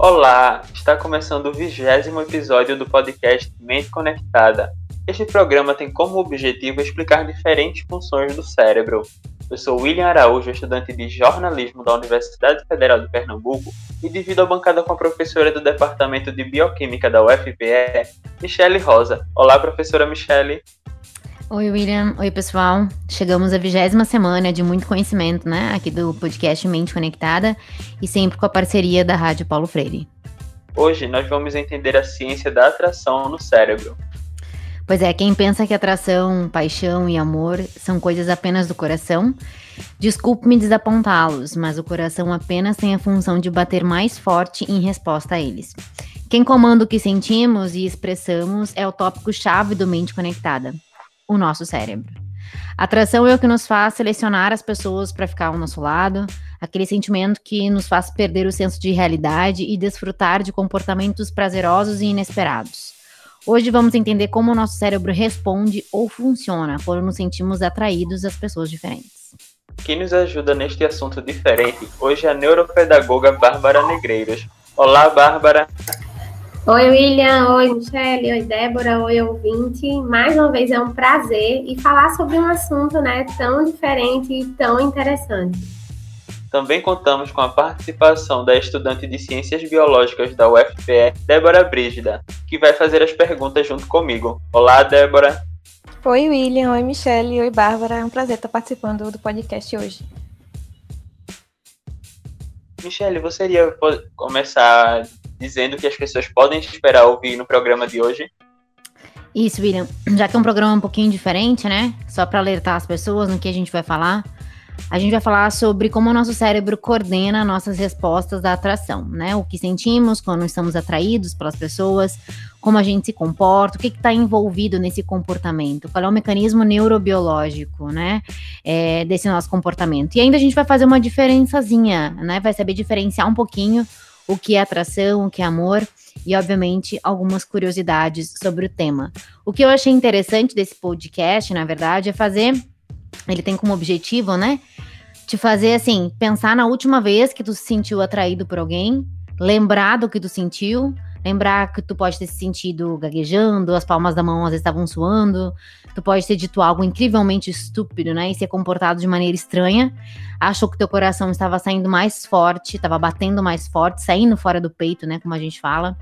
Olá, está começando o vigésimo episódio do podcast Mente Conectada. Este programa tem como objetivo explicar diferentes funções do cérebro. Eu sou William Araújo, estudante de jornalismo da Universidade Federal de Pernambuco e divido a bancada com a professora do Departamento de Bioquímica da UFPE, Michele Rosa. Olá, professora Michele. Oi, William. Oi, pessoal. Chegamos à vigésima semana de muito conhecimento, né? Aqui do podcast Mente Conectada e sempre com a parceria da Rádio Paulo Freire. Hoje nós vamos entender a ciência da atração no cérebro. Pois é, quem pensa que atração, paixão e amor são coisas apenas do coração, desculpe-me desapontá-los, mas o coração apenas tem a função de bater mais forte em resposta a eles. Quem comanda o que sentimos e expressamos é o tópico-chave do Mente Conectada o nosso cérebro. Atração é o que nos faz selecionar as pessoas para ficar ao nosso lado, aquele sentimento que nos faz perder o senso de realidade e desfrutar de comportamentos prazerosos e inesperados. Hoje vamos entender como o nosso cérebro responde ou funciona quando nos sentimos atraídos às pessoas diferentes. Quem nos ajuda neste assunto diferente hoje é a neuropedagoga Bárbara Negreiros. Olá, Bárbara! Oi, William. Oi, Michelle. Oi, Débora. Oi, ouvinte. Mais uma vez é um prazer e falar sobre um assunto né, tão diferente e tão interessante. Também contamos com a participação da estudante de Ciências Biológicas da UFPE, Débora Brígida, que vai fazer as perguntas junto comigo. Olá, Débora. Oi, William. Oi, Michelle. Oi, Bárbara. É um prazer estar participando do podcast hoje. Michelle, você iria começar dizendo que as pessoas podem esperar ouvir no programa de hoje? Isso, William. Já que é um programa um pouquinho diferente, né? Só para alertar as pessoas no que a gente vai falar. A gente vai falar sobre como o nosso cérebro coordena nossas respostas à atração, né? O que sentimos quando estamos atraídos pelas pessoas, como a gente se comporta, o que está envolvido nesse comportamento, qual é o mecanismo neurobiológico, né? É, desse nosso comportamento. E ainda a gente vai fazer uma diferençazinha, né? Vai saber diferenciar um pouquinho o que é atração, o que é amor e, obviamente, algumas curiosidades sobre o tema. O que eu achei interessante desse podcast, na verdade, é fazer. Ele tem como objetivo, né? Te fazer assim, pensar na última vez que tu se sentiu atraído por alguém, lembrar do que tu sentiu, Lembrar que tu pode ter se sentido gaguejando, as palmas da mão às vezes estavam suando, tu pode ter dito algo incrivelmente estúpido, né? E ser comportado de maneira estranha. Achou que teu coração estava saindo mais forte, estava batendo mais forte, saindo fora do peito, né? Como a gente fala.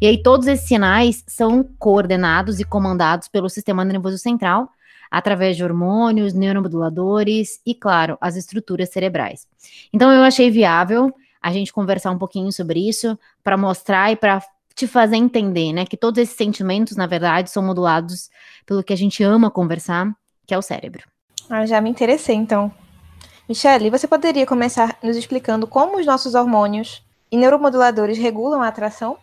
E aí todos esses sinais são coordenados e comandados pelo sistema nervoso central através de hormônios, neuromoduladores e, claro, as estruturas cerebrais. Então, eu achei viável a gente conversar um pouquinho sobre isso para mostrar e para te fazer entender, né, que todos esses sentimentos, na verdade, são modulados pelo que a gente ama conversar, que é o cérebro. Ah, já me interessei, então. Michelle, você poderia começar nos explicando como os nossos hormônios e neuromoduladores regulam a atração?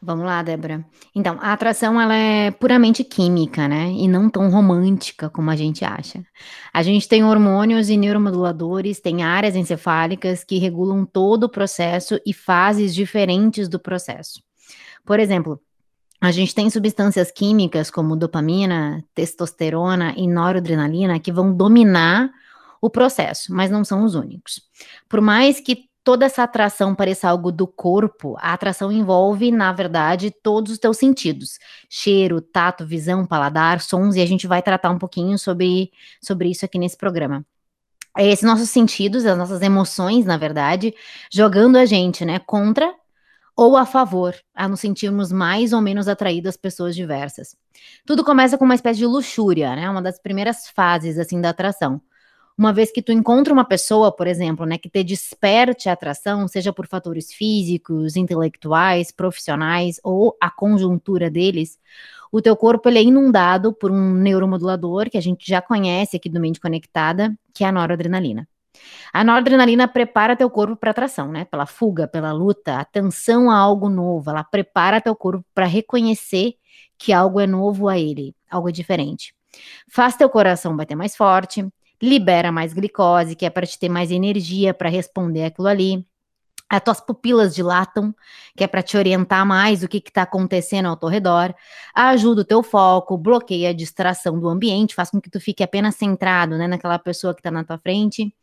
Vamos lá, Débora. Então, a atração ela é puramente química, né? E não tão romântica como a gente acha. A gente tem hormônios e neuromoduladores, tem áreas encefálicas que regulam todo o processo e fases diferentes do processo. Por exemplo, a gente tem substâncias químicas como dopamina, testosterona e noradrenalina que vão dominar o processo, mas não são os únicos. Por mais que toda essa atração pareça algo do corpo, a atração envolve, na verdade, todos os teus sentidos: cheiro, tato, visão, paladar, sons, e a gente vai tratar um pouquinho sobre, sobre isso aqui nesse programa. Esses nossos sentidos, as nossas emoções, na verdade, jogando a gente, né, contra ou a favor, a nos sentirmos mais ou menos atraídos às pessoas diversas. Tudo começa com uma espécie de luxúria, né? Uma das primeiras fases assim da atração. Uma vez que tu encontra uma pessoa, por exemplo, né, que te desperte a atração, seja por fatores físicos, intelectuais, profissionais ou a conjuntura deles, o teu corpo ele é inundado por um neuromodulador que a gente já conhece aqui do Mente Conectada, que é a noradrenalina. A noradrenalina prepara teu corpo para atração, né? Pela fuga, pela luta, atenção a algo novo. Ela prepara teu corpo para reconhecer que algo é novo a ele, algo é diferente. Faz teu coração bater mais forte, libera mais glicose, que é para te ter mais energia para responder aquilo ali. As tuas pupilas dilatam, que é para te orientar mais o que está acontecendo ao teu redor, ajuda o teu foco, bloqueia a distração do ambiente, faz com que tu fique apenas centrado né, naquela pessoa que está na tua frente,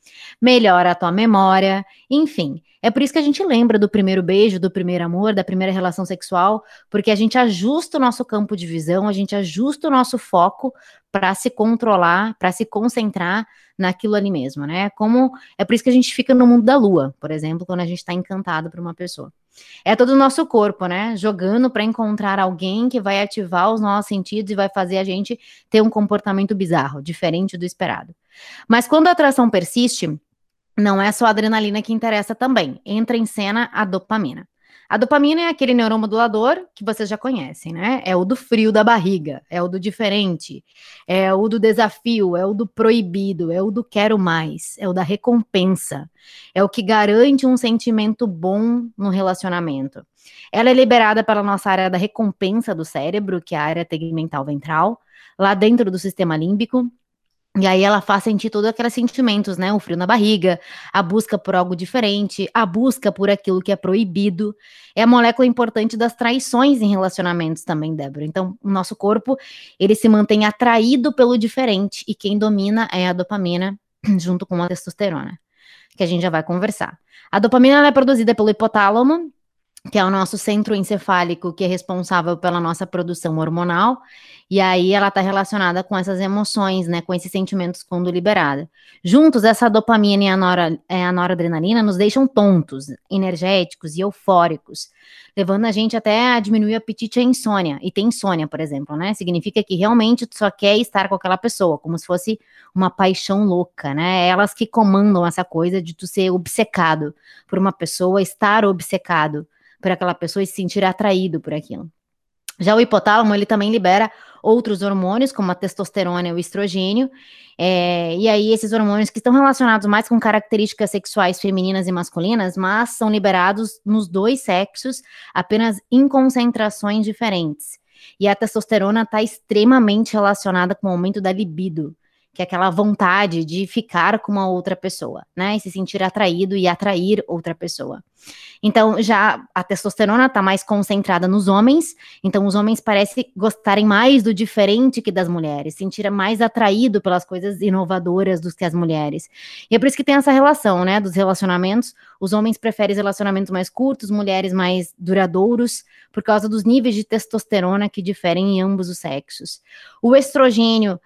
melhora a tua memória, enfim. É por isso que a gente lembra do primeiro beijo, do primeiro amor, da primeira relação sexual, porque a gente ajusta o nosso campo de visão, a gente ajusta o nosso foco para se controlar, para se concentrar naquilo ali mesmo, né? Como é por isso que a gente fica no mundo da lua, por exemplo, quando a gente está encantado por uma pessoa. É todo o nosso corpo, né? Jogando para encontrar alguém que vai ativar os nossos sentidos e vai fazer a gente ter um comportamento bizarro, diferente do esperado. Mas quando a atração persiste, não é só a adrenalina que interessa também. Entra em cena a dopamina. A dopamina é aquele neuromodulador que vocês já conhecem, né? É o do frio da barriga, é o do diferente, é o do desafio, é o do proibido, é o do quero mais, é o da recompensa, é o que garante um sentimento bom no relacionamento. Ela é liberada pela nossa área da recompensa do cérebro, que é a área tegmental ventral, lá dentro do sistema límbico, e aí ela faz sentir todos aqueles sentimentos, né? O frio na barriga, a busca por algo diferente, a busca por aquilo que é proibido. É a molécula importante das traições em relacionamentos também, Débora. Então, o nosso corpo, ele se mantém atraído pelo diferente e quem domina é a dopamina junto com a testosterona, que a gente já vai conversar. A dopamina é produzida pelo hipotálamo, que é o nosso centro encefálico que é responsável pela nossa produção hormonal, e aí ela está relacionada com essas emoções, né, com esses sentimentos quando liberada. Juntos, essa dopamina e a, nora, é, a noradrenalina nos deixam tontos, energéticos e eufóricos, levando a gente até a diminuir o apetite e a insônia. E tem insônia, por exemplo, né? Significa que realmente tu só quer estar com aquela pessoa, como se fosse uma paixão louca, né? Elas que comandam essa coisa de tu ser obcecado por uma pessoa, estar obcecado por aquela pessoa e se sentir atraído por aquilo. Já o hipotálamo, ele também libera outros hormônios, como a testosterona e o estrogênio, é, e aí esses hormônios que estão relacionados mais com características sexuais femininas e masculinas, mas são liberados nos dois sexos, apenas em concentrações diferentes. E a testosterona está extremamente relacionada com o aumento da libido, que é aquela vontade de ficar com uma outra pessoa, né? E se sentir atraído e atrair outra pessoa. Então, já a testosterona está mais concentrada nos homens, então os homens parecem gostarem mais do diferente que das mulheres, sentir mais atraído pelas coisas inovadoras do que as mulheres. E é por isso que tem essa relação, né, dos relacionamentos. Os homens preferem relacionamentos mais curtos, mulheres mais duradouros, por causa dos níveis de testosterona que diferem em ambos os sexos. O estrogênio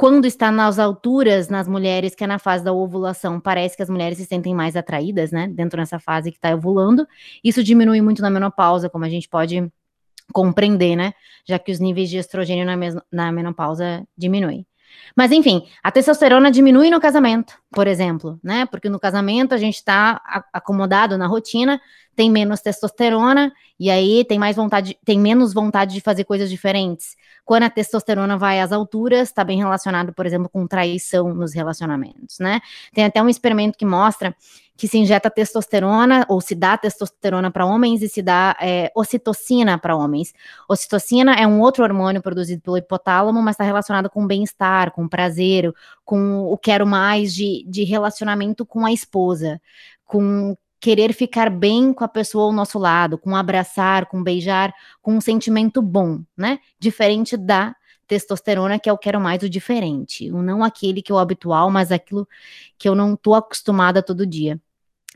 quando está nas alturas nas mulheres, que é na fase da ovulação, parece que as mulheres se sentem mais atraídas, né? Dentro dessa fase que está ovulando. Isso diminui muito na menopausa, como a gente pode compreender, né? Já que os níveis de estrogênio na, na menopausa diminuem. Mas enfim, a testosterona diminui no casamento, por exemplo, né? Porque no casamento a gente está acomodado na rotina, tem menos testosterona e aí tem mais vontade, tem menos vontade de fazer coisas diferentes. Quando a testosterona vai às alturas, está bem relacionado, por exemplo, com traição nos relacionamentos, né? Tem até um experimento que mostra que se injeta testosterona ou se dá testosterona para homens e se dá é, ocitocina para homens. Ocitocina é um outro hormônio produzido pelo hipotálamo, mas está relacionado com bem-estar, com prazer, com o quero mais de, de relacionamento com a esposa, com querer ficar bem com a pessoa ao nosso lado, com abraçar, com beijar, com um sentimento bom, né? Diferente da testosterona, que é o quero mais o diferente, o não aquele que é o habitual, mas aquilo que eu não tô acostumada todo dia.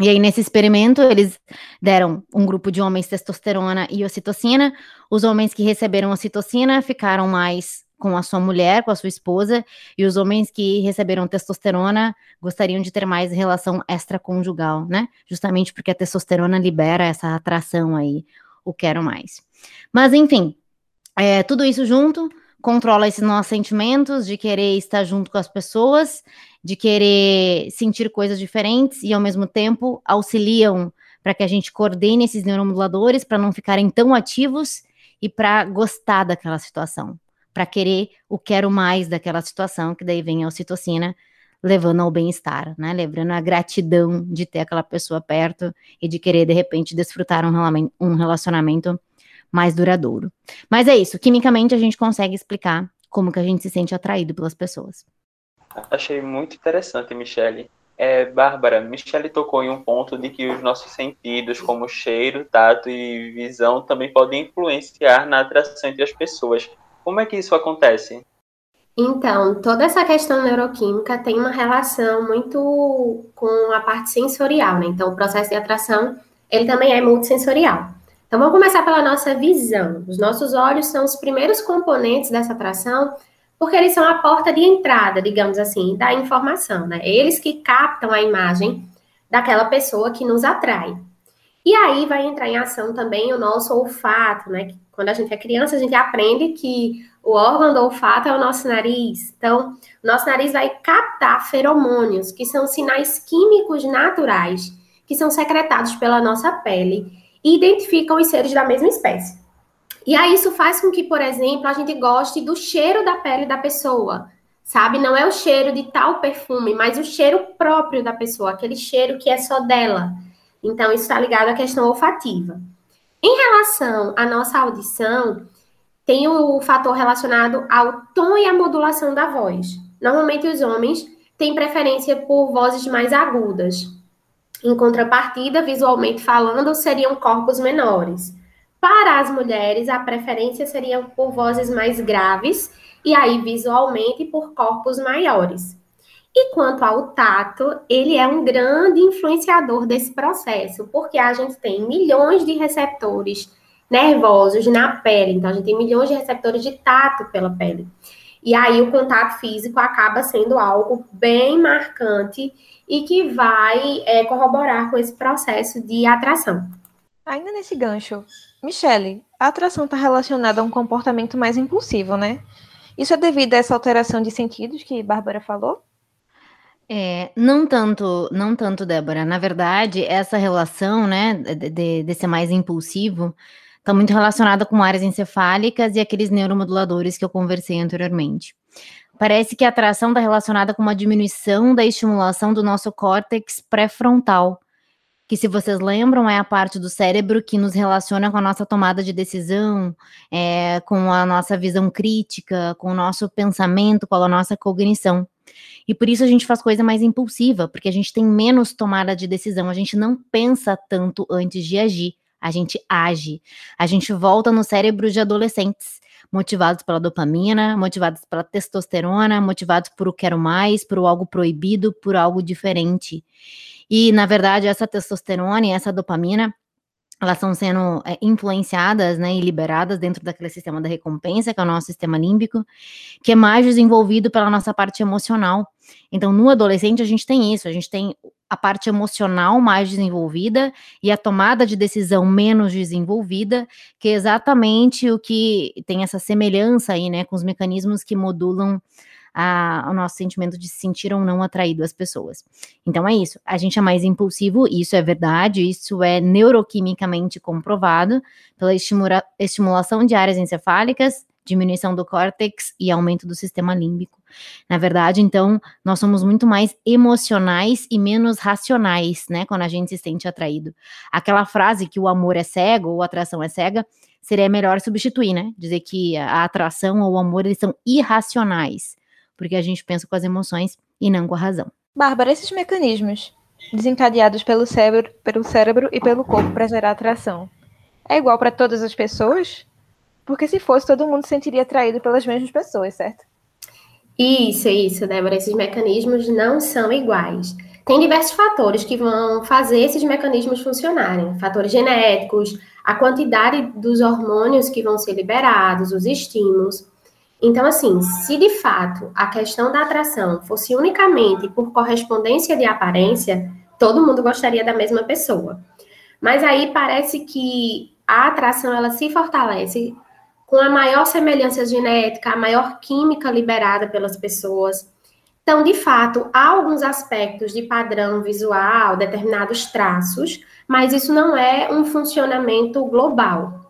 E aí, nesse experimento, eles deram um grupo de homens testosterona e ocitocina. Os homens que receberam ocitocina ficaram mais com a sua mulher, com a sua esposa, e os homens que receberam testosterona gostariam de ter mais relação extraconjugal, né? Justamente porque a testosterona libera essa atração aí, o quero mais. Mas enfim, é, tudo isso junto controla esses nossos sentimentos de querer estar junto com as pessoas, de querer sentir coisas diferentes e ao mesmo tempo auxiliam para que a gente coordene esses neuromoduladores para não ficarem tão ativos e para gostar daquela situação para querer o quero mais daquela situação, que daí vem a ocitocina levando ao bem-estar, né? Levando a gratidão de ter aquela pessoa perto e de querer, de repente, desfrutar um relacionamento mais duradouro. Mas é isso, quimicamente a gente consegue explicar como que a gente se sente atraído pelas pessoas. Achei muito interessante, Michele. É, Bárbara, Michele tocou em um ponto de que os nossos sentidos, como cheiro, tato e visão, também podem influenciar na atração entre as pessoas. Como é que isso acontece? Então, toda essa questão neuroquímica tem uma relação muito com a parte sensorial, né? Então, o processo de atração, ele também é multissensorial. Então, vamos começar pela nossa visão. Os nossos olhos são os primeiros componentes dessa atração, porque eles são a porta de entrada, digamos assim, da informação, né? Eles que captam a imagem daquela pessoa que nos atrai. E aí vai entrar em ação também o nosso olfato, né? Quando a gente é criança, a gente aprende que o órgão do olfato é o nosso nariz. Então, nosso nariz vai captar feromônios, que são sinais químicos naturais, que são secretados pela nossa pele e identificam os seres da mesma espécie. E aí isso faz com que, por exemplo, a gente goste do cheiro da pele da pessoa, sabe? Não é o cheiro de tal perfume, mas o cheiro próprio da pessoa, aquele cheiro que é só dela. Então, isso está ligado à questão olfativa. Em relação à nossa audição, tem o fator relacionado ao tom e à modulação da voz. Normalmente os homens têm preferência por vozes mais agudas. Em contrapartida, visualmente falando, seriam corpos menores. Para as mulheres, a preferência seria por vozes mais graves e aí visualmente por corpos maiores. E quanto ao tato, ele é um grande influenciador desse processo, porque a gente tem milhões de receptores nervosos na pele. Então, a gente tem milhões de receptores de tato pela pele. E aí, o contato físico acaba sendo algo bem marcante e que vai é, corroborar com esse processo de atração. Ainda nesse gancho, Michele, a atração está relacionada a um comportamento mais impulsivo, né? Isso é devido a essa alteração de sentidos que Bárbara falou? É, não tanto, não tanto, Débora. Na verdade, essa relação, né, de, de, ser mais impulsivo, está muito relacionada com áreas encefálicas e aqueles neuromoduladores que eu conversei anteriormente. Parece que a atração está relacionada com uma diminuição da estimulação do nosso córtex pré-frontal, que, se vocês lembram, é a parte do cérebro que nos relaciona com a nossa tomada de decisão, é, com a nossa visão crítica, com o nosso pensamento, com a nossa cognição. E por isso a gente faz coisa mais impulsiva, porque a gente tem menos tomada de decisão, a gente não pensa tanto antes de agir. A gente age, a gente volta no cérebro de adolescentes, motivados pela dopamina, motivados pela testosterona, motivados por o quero mais, por algo proibido, por algo diferente. E, na verdade, essa testosterona e essa dopamina, elas estão sendo é, influenciadas né, e liberadas dentro daquele sistema da recompensa, que é o nosso sistema límbico, que é mais desenvolvido pela nossa parte emocional. Então, no adolescente, a gente tem isso, a gente tem a parte emocional mais desenvolvida e a tomada de decisão menos desenvolvida, que é exatamente o que tem essa semelhança aí, né, com os mecanismos que modulam a, o nosso sentimento de se sentir ou não atraído às pessoas. Então é isso, a gente é mais impulsivo, isso é verdade, isso é neuroquimicamente comprovado pela estimula estimulação de áreas encefálicas, diminuição do córtex e aumento do sistema límbico. Na verdade, então, nós somos muito mais emocionais e menos racionais, né, quando a gente se sente atraído. Aquela frase que o amor é cego ou a atração é cega, seria melhor substituir, né? Dizer que a atração ou o amor eles são irracionais, porque a gente pensa com as emoções e não com a razão. Bárbara, esses mecanismos desencadeados pelo cérebro, pelo cérebro e pelo corpo para gerar atração, é igual para todas as pessoas? Porque se fosse, todo mundo se sentiria atraído pelas mesmas pessoas, certo? Isso, isso, Débora. Esses mecanismos não são iguais. Tem diversos fatores que vão fazer esses mecanismos funcionarem. Fatores genéticos, a quantidade dos hormônios que vão ser liberados, os estímulos. Então, assim, se de fato a questão da atração fosse unicamente por correspondência de aparência, todo mundo gostaria da mesma pessoa. Mas aí parece que a atração ela se fortalece com a maior semelhança genética, a maior química liberada pelas pessoas. Então, de fato, há alguns aspectos de padrão visual, determinados traços, mas isso não é um funcionamento global.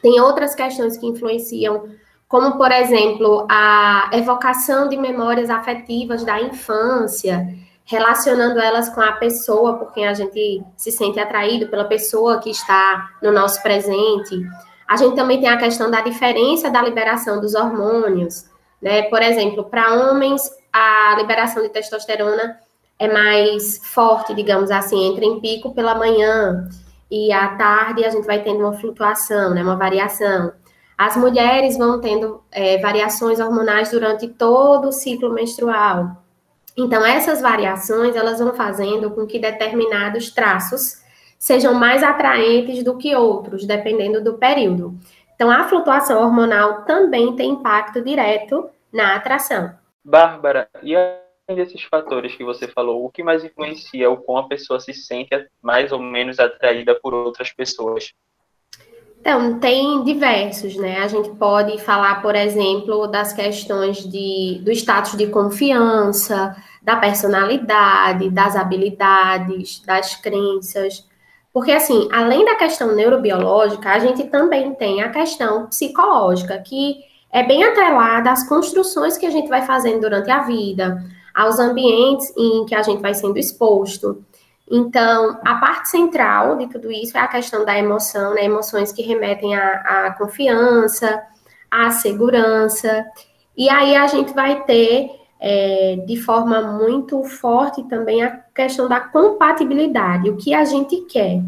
Tem outras questões que influenciam, como, por exemplo, a evocação de memórias afetivas da infância, relacionando elas com a pessoa por quem a gente se sente atraído, pela pessoa que está no nosso presente a gente também tem a questão da diferença da liberação dos hormônios, né? Por exemplo, para homens, a liberação de testosterona é mais forte, digamos assim, entra em pico pela manhã e à tarde a gente vai tendo uma flutuação, né, uma variação. As mulheres vão tendo é, variações hormonais durante todo o ciclo menstrual. Então, essas variações, elas vão fazendo com que determinados traços sejam mais atraentes do que outros, dependendo do período. Então, a flutuação hormonal também tem impacto direto na atração. Bárbara, e além desses fatores que você falou, o que mais influencia o como a pessoa se sente mais ou menos atraída por outras pessoas? Então, tem diversos, né? A gente pode falar, por exemplo, das questões de, do status de confiança, da personalidade, das habilidades, das crenças. Porque, assim, além da questão neurobiológica, a gente também tem a questão psicológica, que é bem atrelada às construções que a gente vai fazendo durante a vida, aos ambientes em que a gente vai sendo exposto. Então, a parte central de tudo isso é a questão da emoção, né? Emoções que remetem à, à confiança, à segurança. E aí a gente vai ter, é, de forma muito forte também, a questão da compatibilidade, o que a gente quer.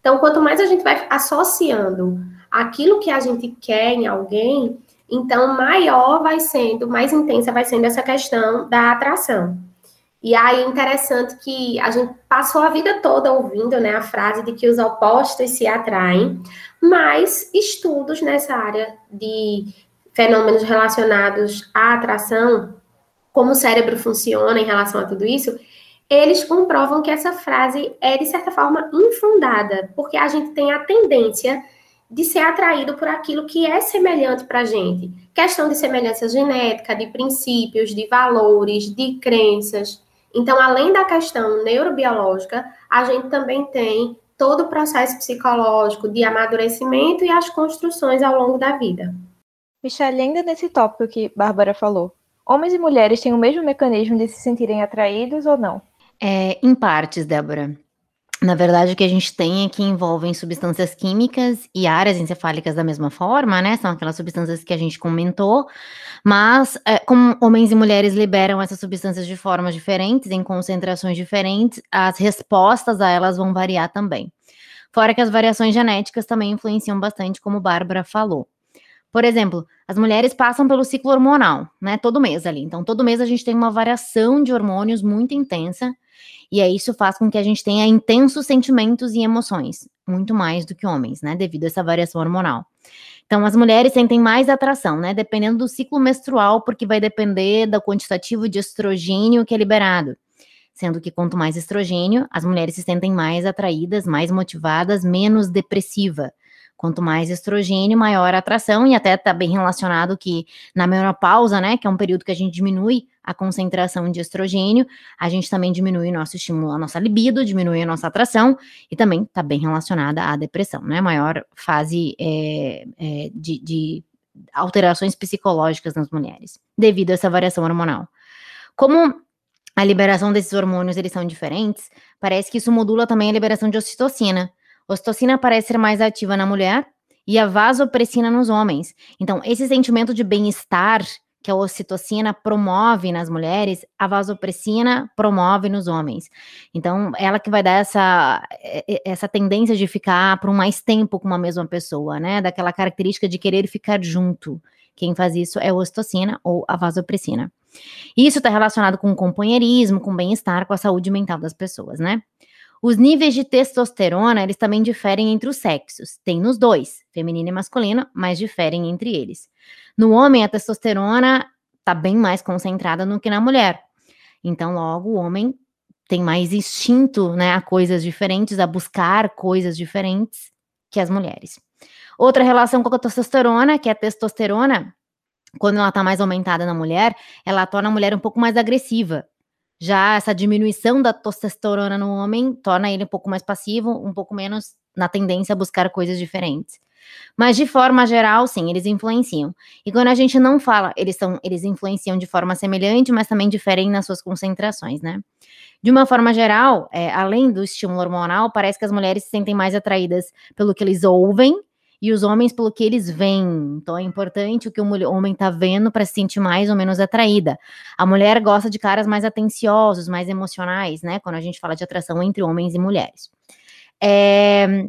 Então, quanto mais a gente vai associando aquilo que a gente quer em alguém, então maior vai sendo, mais intensa vai sendo essa questão da atração. E aí é interessante que a gente passou a vida toda ouvindo né, a frase de que os opostos se atraem, mas estudos nessa área de fenômenos relacionados à atração, como o cérebro funciona em relação a tudo isso, eles comprovam que essa frase é, de certa forma, infundada, porque a gente tem a tendência de ser atraído por aquilo que é semelhante para a gente. Questão de semelhança genética, de princípios, de valores, de crenças. Então, além da questão neurobiológica, a gente também tem todo o processo psicológico de amadurecimento e as construções ao longo da vida. Michelle, ainda nesse tópico que Bárbara falou, homens e mulheres têm o mesmo mecanismo de se sentirem atraídos ou não? É, em partes, Débora. Na verdade, o que a gente tem é que envolvem substâncias químicas e áreas encefálicas da mesma forma, né? São aquelas substâncias que a gente comentou, mas é, como homens e mulheres liberam essas substâncias de formas diferentes, em concentrações diferentes, as respostas a elas vão variar também. Fora que as variações genéticas também influenciam bastante, como Bárbara falou. Por exemplo, as mulheres passam pelo ciclo hormonal, né? Todo mês ali. Então, todo mês a gente tem uma variação de hormônios muito intensa e aí isso faz com que a gente tenha intensos sentimentos e emoções, muito mais do que homens, né? Devido a essa variação hormonal. Então, as mulheres sentem mais atração, né? Dependendo do ciclo menstrual, porque vai depender do quantitativo de estrogênio que é liberado. Sendo que quanto mais estrogênio, as mulheres se sentem mais atraídas, mais motivadas, menos depressiva. Quanto mais estrogênio, maior a atração, e até está bem relacionado que na menopausa, né, que é um período que a gente diminui a concentração de estrogênio, a gente também diminui o nosso estímulo, a nossa libido, diminui a nossa atração, e também está bem relacionada à depressão, né, maior fase é, é, de, de alterações psicológicas nas mulheres, devido a essa variação hormonal. Como a liberação desses hormônios eles são diferentes, parece que isso modula também a liberação de ocitocina, Ocitocina parece ser mais ativa na mulher e a vasopressina nos homens. Então, esse sentimento de bem-estar que a ocitocina promove nas mulheres, a vasopressina promove nos homens. Então, ela que vai dar essa, essa tendência de ficar por mais tempo com uma mesma pessoa, né? Daquela característica de querer ficar junto. Quem faz isso é a ocitocina ou a vasopressina. Isso está relacionado com o companheirismo, com o bem-estar, com a saúde mental das pessoas, né? Os níveis de testosterona, eles também diferem entre os sexos. Tem nos dois, feminino e masculino, mas diferem entre eles. No homem, a testosterona está bem mais concentrada do que na mulher. Então, logo, o homem tem mais instinto né, a coisas diferentes, a buscar coisas diferentes que as mulheres. Outra relação com a testosterona, que é a testosterona, quando ela está mais aumentada na mulher, ela torna a mulher um pouco mais agressiva. Já essa diminuição da testosterona no homem torna ele um pouco mais passivo, um pouco menos na tendência a buscar coisas diferentes. Mas de forma geral, sim, eles influenciam. E quando a gente não fala, eles são, eles influenciam de forma semelhante, mas também diferem nas suas concentrações, né? De uma forma geral, é, além do estímulo hormonal, parece que as mulheres se sentem mais atraídas pelo que eles ouvem e os homens pelo que eles veem. Então é importante o que o homem está vendo para se sentir mais ou menos atraída. A mulher gosta de caras mais atenciosos, mais emocionais, né? Quando a gente fala de atração entre homens e mulheres. É,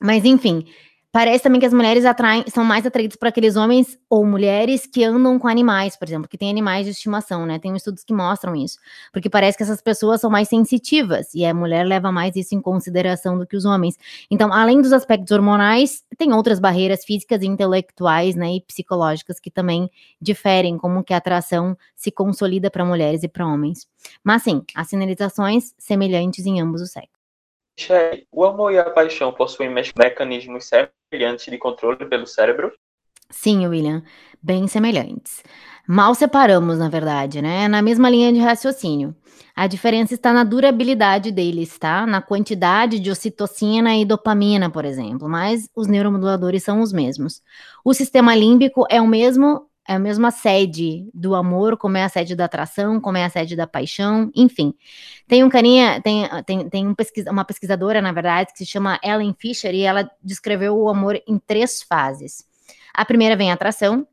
mas enfim, Parece também que as mulheres atraem, são mais atraídas por aqueles homens ou mulheres que andam com animais, por exemplo, que têm animais de estimação, né? Tem estudos que mostram isso. Porque parece que essas pessoas são mais sensitivas e a mulher leva mais isso em consideração do que os homens. Então, além dos aspectos hormonais, tem outras barreiras físicas intelectuais, né, e psicológicas que também diferem como que a atração se consolida para mulheres e para homens. Mas sim, há sinalizações semelhantes em ambos os sexos. O amor e a paixão possuem mecanismos semelhantes de controle pelo cérebro? Sim, William, bem semelhantes. Mal separamos, na verdade, né? Na mesma linha de raciocínio. A diferença está na durabilidade deles, tá? Na quantidade de ocitocina e dopamina, por exemplo, mas os neuromoduladores são os mesmos. O sistema límbico é o mesmo é a mesma sede do amor, como é a sede da atração, como é a sede da paixão, enfim. Tem um carinha, tem, tem, tem um pesquisa, uma pesquisadora, na verdade, que se chama Ellen Fisher, e ela descreveu o amor em três fases. A primeira vem a atração,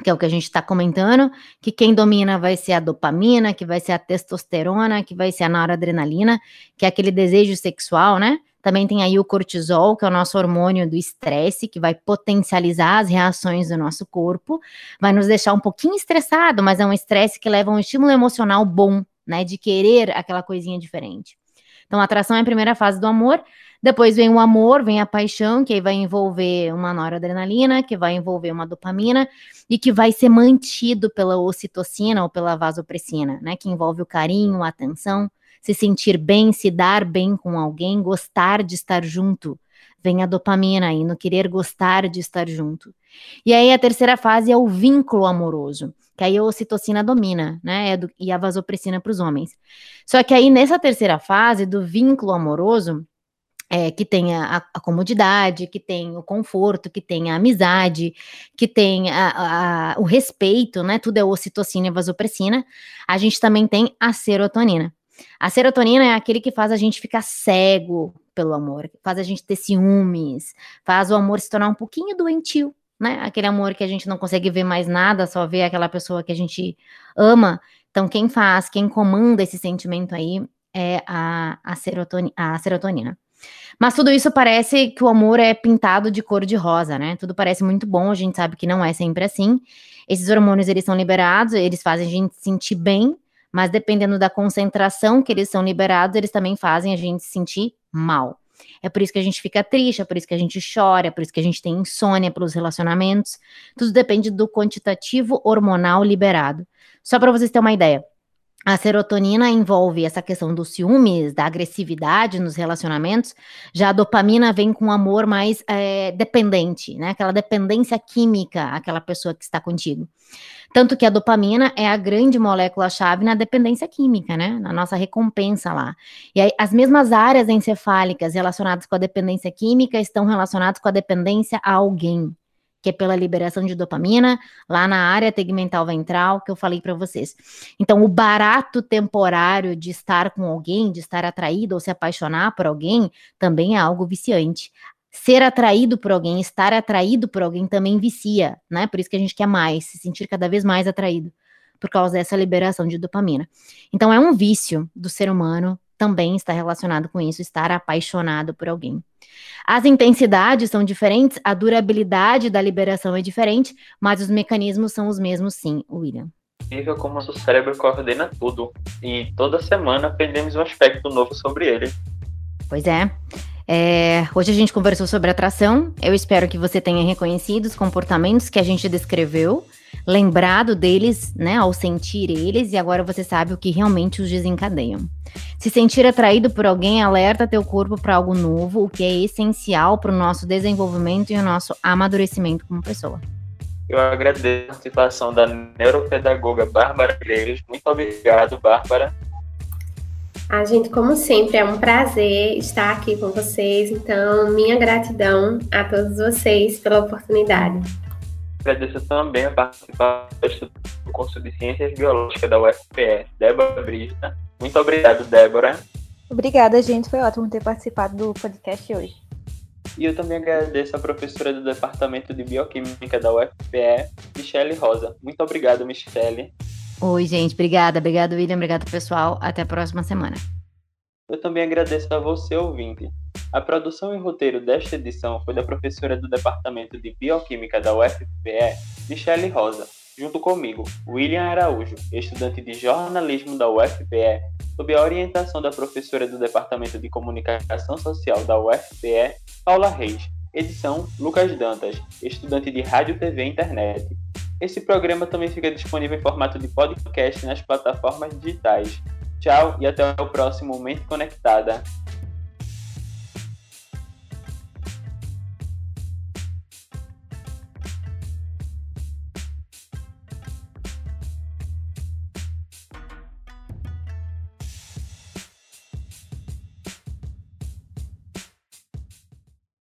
que é o que a gente está comentando, que quem domina vai ser a dopamina, que vai ser a testosterona, que vai ser a noradrenalina, que é aquele desejo sexual, né? Também tem aí o cortisol, que é o nosso hormônio do estresse, que vai potencializar as reações do nosso corpo, vai nos deixar um pouquinho estressado, mas é um estresse que leva um estímulo emocional bom, né, de querer aquela coisinha diferente. Então, a atração é a primeira fase do amor. Depois vem o amor, vem a paixão, que aí vai envolver uma noradrenalina, que vai envolver uma dopamina e que vai ser mantido pela ocitocina ou pela vasopressina, né? Que envolve o carinho, a atenção, se sentir bem, se dar bem com alguém, gostar de estar junto. Vem a dopamina aí, no querer gostar de estar junto. E aí a terceira fase é o vínculo amoroso, que aí a ocitocina domina, né? E a vasopressina para os homens. Só que aí nessa terceira fase do vínculo amoroso, é, que tem a, a, comodidade, que tem o conforto, que tem a amizade, que tem a, a, o respeito, né? Tudo é ocitocina e vasopressina. A gente também tem a serotonina. A serotonina é aquele que faz a gente ficar cego pelo amor, faz a gente ter ciúmes, faz o amor se tornar um pouquinho doentio, né? Aquele amor que a gente não consegue ver mais nada, só vê aquela pessoa que a gente ama. Então, quem faz, quem comanda esse sentimento aí é a, a, serotonina, a serotonina. Mas tudo isso parece que o amor é pintado de cor de rosa, né? Tudo parece muito bom, a gente sabe que não é sempre assim. Esses hormônios, eles são liberados, eles fazem a gente se sentir bem, mas dependendo da concentração que eles são liberados, eles também fazem a gente se sentir mal. É por isso que a gente fica triste, é por isso que a gente chora, é por isso que a gente tem insônia pelos relacionamentos. Tudo depende do quantitativo hormonal liberado. Só para vocês terem uma ideia, a serotonina envolve essa questão dos ciúmes, da agressividade nos relacionamentos. Já a dopamina vem com um amor mais é, dependente, né? Aquela dependência química, aquela pessoa que está contigo. Tanto que a dopamina é a grande molécula-chave na dependência química, né? Na nossa recompensa lá. E aí, as mesmas áreas encefálicas relacionadas com a dependência química estão relacionadas com a dependência a alguém que é pela liberação de dopamina, lá na área tegmental ventral, que eu falei para vocês. Então, o barato temporário de estar com alguém, de estar atraído ou se apaixonar por alguém, também é algo viciante. Ser atraído por alguém, estar atraído por alguém também vicia, né? Por isso que a gente quer mais, se sentir cada vez mais atraído, por causa dessa liberação de dopamina. Então, é um vício do ser humano também está relacionado com isso, estar apaixonado por alguém. As intensidades são diferentes, a durabilidade da liberação é diferente, mas os mecanismos são os mesmos, sim, William. Incrível como o cérebro coordena tudo e toda semana aprendemos um aspecto novo sobre ele. Pois é. É, hoje a gente conversou sobre atração. Eu espero que você tenha reconhecido os comportamentos que a gente descreveu, lembrado deles, né, ao sentir eles, e agora você sabe o que realmente os desencadeiam. Se sentir atraído por alguém alerta teu corpo para algo novo, o que é essencial para o nosso desenvolvimento e o nosso amadurecimento como pessoa. Eu agradeço a participação da neuropedagoga Bárbara Greiros. Muito obrigado, Bárbara. A gente, como sempre, é um prazer estar aqui com vocês. Então, minha gratidão a todos vocês pela oportunidade. Agradeço também a participação do curso de Ciências Biológicas da UFPE, Débora Brista. Muito obrigado, Débora. Obrigada, gente. Foi ótimo ter participado do podcast hoje. E eu também agradeço a professora do Departamento de Bioquímica da UFPE, Michele Rosa. Muito obrigado, Michele. Oi, gente. Obrigada. Obrigado, William. Obrigado, pessoal. Até a próxima semana. Eu também agradeço a você, ouvinte. A produção e roteiro desta edição foi da professora do Departamento de Bioquímica da UFPE, Michele Rosa, junto comigo, William Araújo, estudante de jornalismo da UFPE, sob a orientação da professora do Departamento de Comunicação Social da UFPE, Paula Reis. Edição Lucas Dantas, estudante de Rádio, TV e Internet. Esse programa também fica disponível em formato de podcast nas plataformas digitais. Tchau e até o próximo Mente Conectada.